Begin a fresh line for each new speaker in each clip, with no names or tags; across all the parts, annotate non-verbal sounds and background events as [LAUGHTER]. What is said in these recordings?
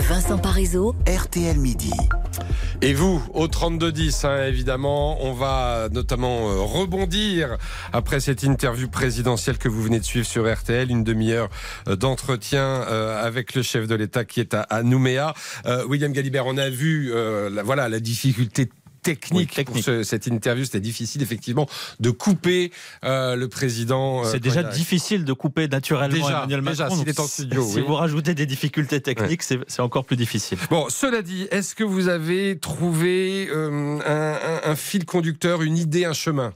Vincent Parisot,
RTL Midi.
Et vous, au 32-10, hein, évidemment, on va notamment euh, rebondir après cette interview présidentielle que vous venez de suivre sur RTL, une demi-heure euh, d'entretien euh, avec le chef de l'État qui est à, à Nouméa. William Galibert, on a vu euh, la, voilà, la difficulté technique,
Oui, technique.
pour ce- cette interview. C'était difficile, effectivement, de couper euh, le président. euh,
C'est déjà difficile de couper naturellement
Déjà,
Emmanuel
déjà,
Macron.
s'il
donc
est en studio,
Si
oui.
vous rajoutez des difficultés techniques, c'est c'est encore plus difficile.
Bon, cela dit, est-ce que vous avez trouvé euh, un, un- un fil conducteur, une idée, un chemin?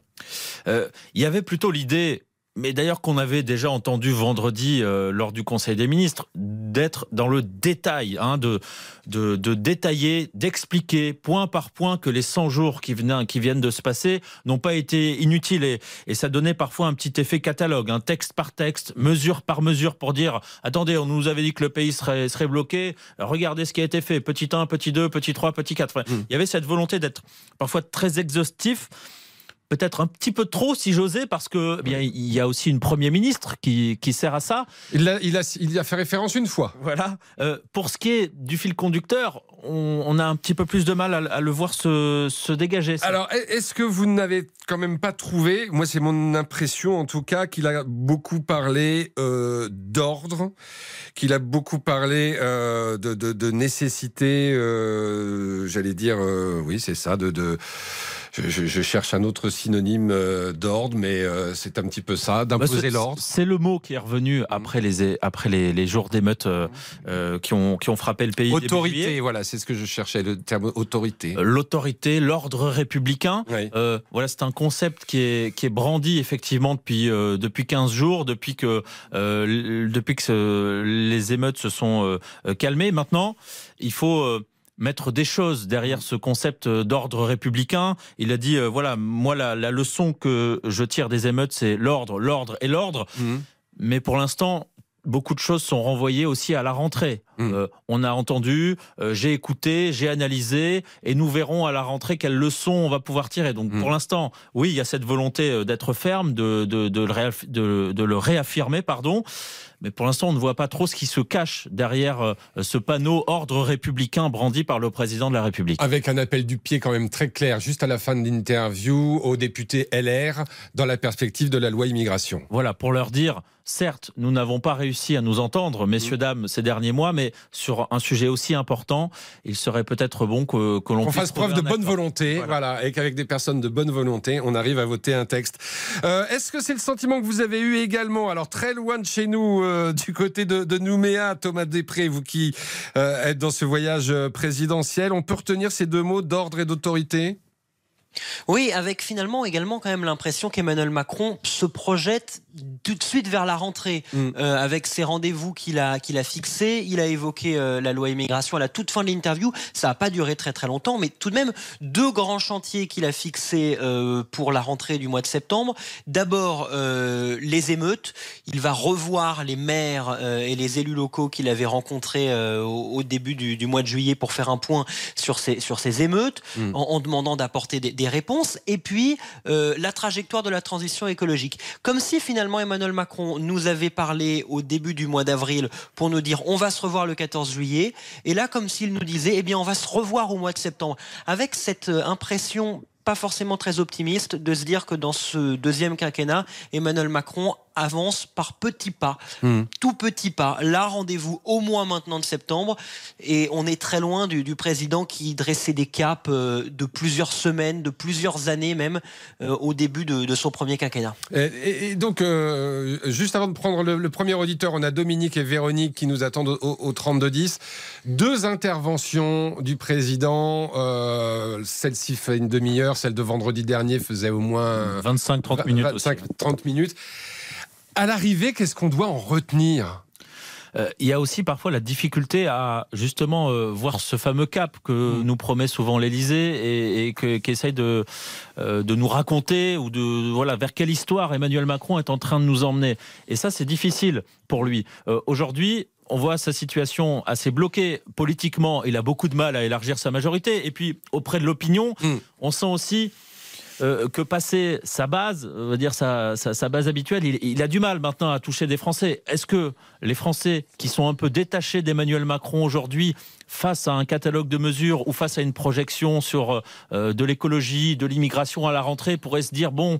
Euh, Il y avait plutôt l'idée, mais d'ailleurs qu'on avait déjà entendu vendredi euh, lors du Conseil des ministres, d'être dans le détail, hein, de, de, de détailler, d'expliquer point par point que les 100 jours qui, venaient, qui viennent de se passer n'ont pas été inutiles. Et, et ça donnait parfois un petit effet catalogue, un texte par texte, mesure par mesure, pour dire, attendez, on nous avait dit que le pays serait, serait bloqué, regardez ce qui a été fait, petit 1, petit 2, petit 3, petit 4. Enfin, Il y avait cette volonté d'être parfois très exhaustif peut-être un petit peu trop, si j'osais, parce que eh bien il y a aussi une Premier ministre qui, qui sert à ça.
il a, il, a, il y a fait référence une fois.
Voilà. Euh, pour ce qui est du fil conducteur, on, on a un petit peu plus de mal à, à le voir se, se dégager. ça.
Alors, est-ce que vous n'avez quand même pas trouvé, moi c'est mon impression en tout cas, qu'il a beaucoup parlé euh, d'ordre, qu'il a beaucoup parlé euh, de, de, de nécessité, j'allais dire, oui c'est ça, de... de je, je- je cherche un autre synonyme euh, d'ordre, mais euh, c'est un petit peu ça,
Bah,
d'imposer l'ordre.
C'est le mot qui est revenu après les, après les, les jours d'émeutes euh, euh, qui, ont, qui ont frappé le pays.
Autorité, voilà, c'est ce que je cherchais, le terme autorité.
L'autorité, l'ordre républicain.
Oui.
Euh, voilà, c'est un concept qui est, qui est brandi effectivement depuis, euh, depuis 15 jours, depuis que, euh, depuis que ce- les émeutes se sont calmées. Maintenant, il faut euh, mettre des choses derrière ce concept euh, d'ordre républicain. Il a dit, euh, voilà, moi, la, la leçon que je tire des émeutes, c'est l'ordre, l'ordre et l'ordre.
Mhm.
Mais pour l'instant, beaucoup de choses sont renvoyées aussi à la rentrée.
Mm.
Euh, on a entendu, euh, j'ai écouté, j'ai analysé, et nous verrons à la rentrée quelles leçons on va pouvoir tirer. Donc
Mm.
pour l'instant, oui, il y a cette volonté euh, d'être ferme, de, de, de le réaff- de- de le réaffirmer, pardon. Mais pour l'instant, on ne voit pas trop ce qui se cache derrière euh, ce panneau ordre républicain brandi par le président de la République.
Avec un appel du pied quand même très clair, juste à la fin de l'interview, aux députés LR, dans la perspective de la loi immigration.
Voilà, pour leur dire, certes, nous n'avons pas réussi à nous entendre, messieurs, dames, ces derniers mois, mais sur un sujet aussi important, il serait peut-être bon que, que l'on
fasse preuve de bonne
accord.
volonté,
Voilà.
voilà. et qu'avec des personnes de bonne volonté, on arrive à voter un texte. Euh, Est-ce que c'est le sentiment que vous avez eu également, alors très loin de chez nous, euh, [LAUGHS] du côté de, de Nouméa, Thomas Després, vous qui euh, êtes dans ce voyage présidentiel, on peut retenir ces deux mots d'ordre et d'autorité?
Oui, avec finalement également quand même l'impression qu'Emmanuel Macron se projette tout de suite vers la rentrée
Mm.
euh, avec ses rendez-vous qu'il a qu'il a fixés. Il a évoqué euh, la loi immigration à la toute fin de l'interview. Ça n'a pas duré très très longtemps, mais tout de même deux grands chantiers qu'il a fixés euh, pour la rentrée du mois de septembre. D'abord les émeutes. Il va revoir les maires et les élus locaux qu'il avait rencontrés au, au début du, du mois de juillet pour faire un point sur ces sur ces émeutes
Mm.
en, en demandant d'apporter des, des réponses, et puis euh, la trajectoire de la transition écologique. Comme si finalement Emmanuel Macron nous avait parlé au début du mois d'avril pour nous dire on va se revoir le 14 juillet, et là comme s'il nous disait eh bien on va se revoir au mois de septembre, avec cette euh, impression pas forcément très optimiste de se dire que dans ce deuxième quinquennat, Emmanuel Macron avance par petits pas,
Hmm.
tout petits pas. Là, rendez-vous au mois maintenant de septembre, et on est très loin du, du président qui dressait des caps euh, de plusieurs semaines, de plusieurs années même, euh, au début de, de son premier quinquennat.
Et, donc, euh, juste avant de prendre le, le premier auditeur, on a Dominique et Véronique qui nous attendent au, au 32-10. Deux interventions du président. Celle-ci fait une demi-heure, celle de vendredi dernier faisait au moins
25-30 minutes aussi.
25-30 minutes. À l'arrivée, qu'est-ce qu'on doit en retenir?
Euh, il y a aussi parfois la difficulté à justement euh, voir ce fameux cap que
Mm.
nous promet souvent l'Élysée et, et que- qu'essaye de, euh, de nous raconter ou de voilà vers quelle histoire Emmanuel Macron est en train de nous emmener. Et ça, c'est difficile pour lui. Aujourd'hui, on voit sa situation assez bloquée politiquement. Il a beaucoup de mal à élargir sa majorité. Et puis auprès de l'opinion,
Mm.
on sent aussi euh, que passer sa base, euh, veut dire sa, base habituelle, il, a du mal maintenant à toucher des Français. Est-ce que les Français qui sont un peu détachés d'Emmanuel Macron aujourd'hui face à un catalogue de mesures ou face à une projection sur euh, de l'écologie, de l'immigration à la rentrée, pourraient se dire bon,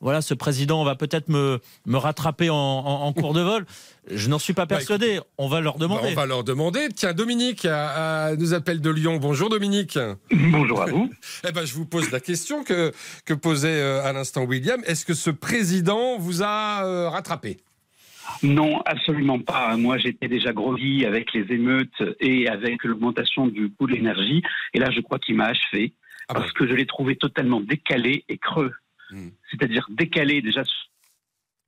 voilà, ce président va peut-être me, me rattraper en, cours de vol. Je n'en suis pas bah, persuadé. on va leur demander. Bah,
on va leur demander. Tiens, Dominique nous appelle de Lyon. Bonjour Dominique.
Bonjour à vous. [LAUGHS]
eh ben, je vous pose la question que, que posait euh, à l'instant William. Est-ce que ce président vous a euh, rattrapé?
Non, absolument pas. Moi, j'étais déjà groggy avec les émeutes et avec l'augmentation du coût de l'énergie. Et là, je crois qu'il m'a achevé ah parce que je l'ai trouvé totalement décalé et creux. Hmm. C'est-à-dire décalé déjà.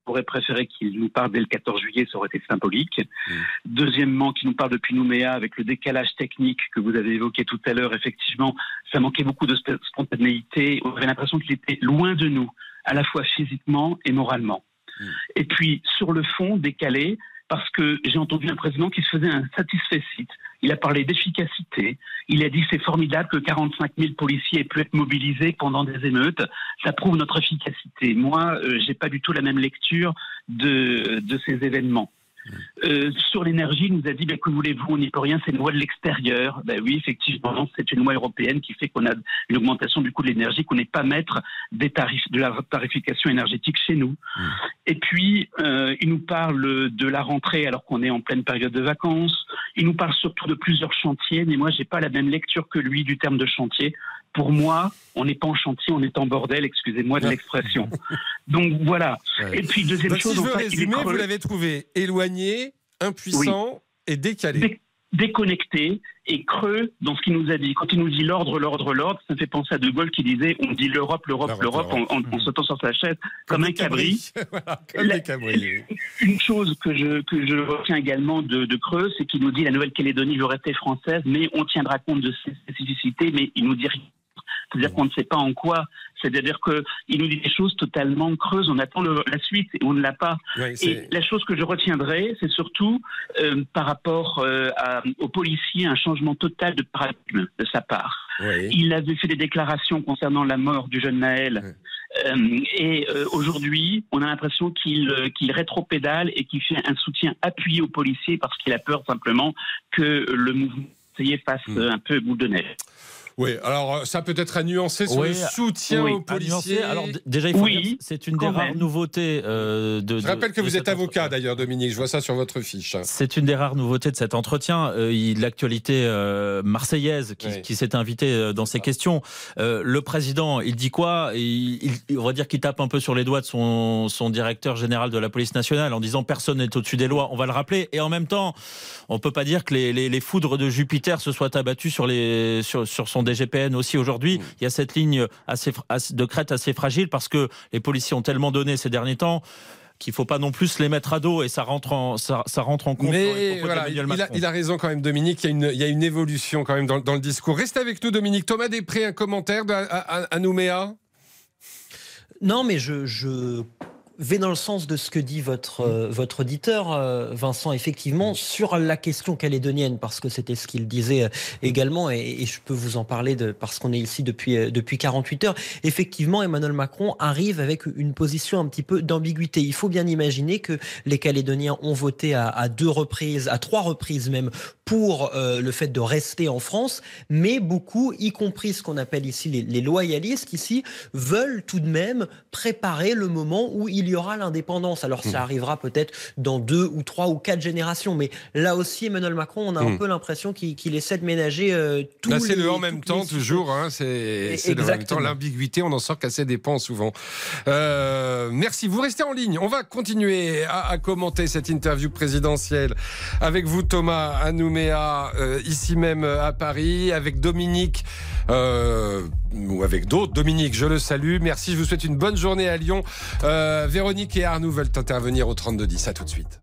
J'aurais préféré qu'il nous parle dès le 14 juillet, ça aurait été symbolique. Hmm. Deuxièmement, qu'il nous parle depuis Nouméa avec le décalage technique que vous avez évoqué tout à l'heure. Effectivement, ça manquait beaucoup de spontanéité. On avait l'impression qu'il était loin de nous, à la fois physiquement et moralement. Mm. Et puis, sur le fond, décalé, parce que j'ai entendu un président qui se faisait un satisfait Il a parlé d'efficacité. Il a dit c'est formidable que 45 000 policiers aient pu être mobilisés pendant des émeutes. Ça prouve notre efficacité. Moi, euh, j'ai pas du tout la même lecture de, de ces événements. Euh, sur l'énergie, il nous a dit ben, que voulez-vous, on n'y peut rien, c'est une loi de l'extérieur. Ben oui, effectivement, c'est une loi européenne qui fait qu'on a une augmentation du coût de l'énergie, qu'on n'est pas maître des tarifs, de la tarification énergétique chez nous. Mmh. Et puis, euh, il nous parle de la rentrée alors qu'on est en pleine période de vacances. Il nous parle surtout de plusieurs chantiers, mais moi, j'ai pas la même lecture que lui du terme de chantier pour moi, on n'est pas en chantier, on est en bordel, excusez-moi de l'expression. Donc voilà.
Et puis deuxième chose, si je veux résumer, vous l'avez trouvé éloigné, impuissant et décalé.
déconnecté et creux dans ce qu'il nous a dit. Quand il nous dit l'ordre, l'ordre, l'ordre, ça fait penser à De Gaulle qui disait on dit l'Europe, l'Europe, l'Europe en, en, sautant sur sa chaise comme, un cabri. [LAUGHS]
comme des cabris. [LAUGHS]
Une chose que je, que je retiens également de, de Creux, c'est qu'il nous dit la Nouvelle-Calédonie veut rester française, mais on tiendra compte de ses spécificités, mais il nous dit rien c'est-à-dire qu'on ne sait pas en quoi. C'est-à-dire qu'il nous dit des choses totalement creuses. On attend la suite et on ne l'a pas. et la chose que je retiendrai, c'est surtout euh, par rapport euh, aux policiers, un changement total de paradigme de sa part. Il avait fait des déclarations concernant la mort du jeune Naël. Euh, et aujourd'hui, on a l'impression qu'il qu'il rétropédale et qu'il fait un soutien appuyé aux policiers parce qu'il a peur simplement que le mouvement fasse hmm. un peu bout de neige.
Oui, alors euh, ça peut être à nuancer sur le soutien aux policiers.
Alors déjà, il faut dire c'est une des rares nouveautés euh, de.
Je rappelle que vous êtes avocat d'ailleurs, Dominique. Je vois ça sur votre fiche.
C'est une des rares nouveautés de cet entretien. Euh, L'actualité euh, marseillaise qui, qui s'est invitée euh, dans ces questions. Euh, le président, il dit quoi? Il, il, On va dire qu'il tape un peu sur les doigts de son, son directeur général de la police nationale en disant personne n'est au-dessus des lois. On va le rappeler. Et en même temps, on peut pas dire que les, les, les foudres de Jupiter se soient abattues sur les sur, sur son DGPN aussi aujourd'hui. Mm. Il y a cette ligne assez, de crête assez fragile parce que les policiers ont tellement donné ces derniers temps qu'il faut pas non plus les mettre à dos et ça rentre en, ça, rentre en compte.
Mais voilà, il, a, raison quand même, Dominique. Il y a une, il y a une évolution quand même dans, le discours. Reste avec nous, Dominique. Thomas Després, un commentaire à, Nouméa?
Non, mais je, je vais dans le sens de ce que dit votre, euh, votre auditeur, euh, Vincent, effectivement, sur la question calédonienne, parce que c'était ce qu'il disait euh, également, et, je peux vous en parler de, parce qu'on est ici depuis, depuis 48 heures. Effectivement, Emmanuel Macron arrive avec une position un petit peu d'ambiguïté. Il faut bien imaginer que les Calédoniens ont voté à, à deux reprises, à trois reprises même, pour le fait de rester en France, mais beaucoup, y compris ce qu'on appelle ici les, les loyalistes, ici, veulent tout de même préparer le moment où il y aura l'indépendance. Alors ça hmm. arrivera peut-être dans deux ou trois ou quatre générations, mais là aussi Emmanuel Macron, on a un hmm. peu l'impression qu'il essaie de ménager euh, tout.
Là, c'est le en même temps toujours. Hein, c'est le en même temps l'ambiguïté. On en sort qu'à ses dépens souvent. Euh, merci. Vous restez en ligne. On va continuer à, commenter cette interview présidentielle avec vous, Thomas Euh, ici même à Paris, avec Dominique ou avec d'autres. Dominique, je le salue. Merci. Je vous souhaite une bonne journée à Lyon. Véronique et Arnaud veulent intervenir au 3210. À tout de suite.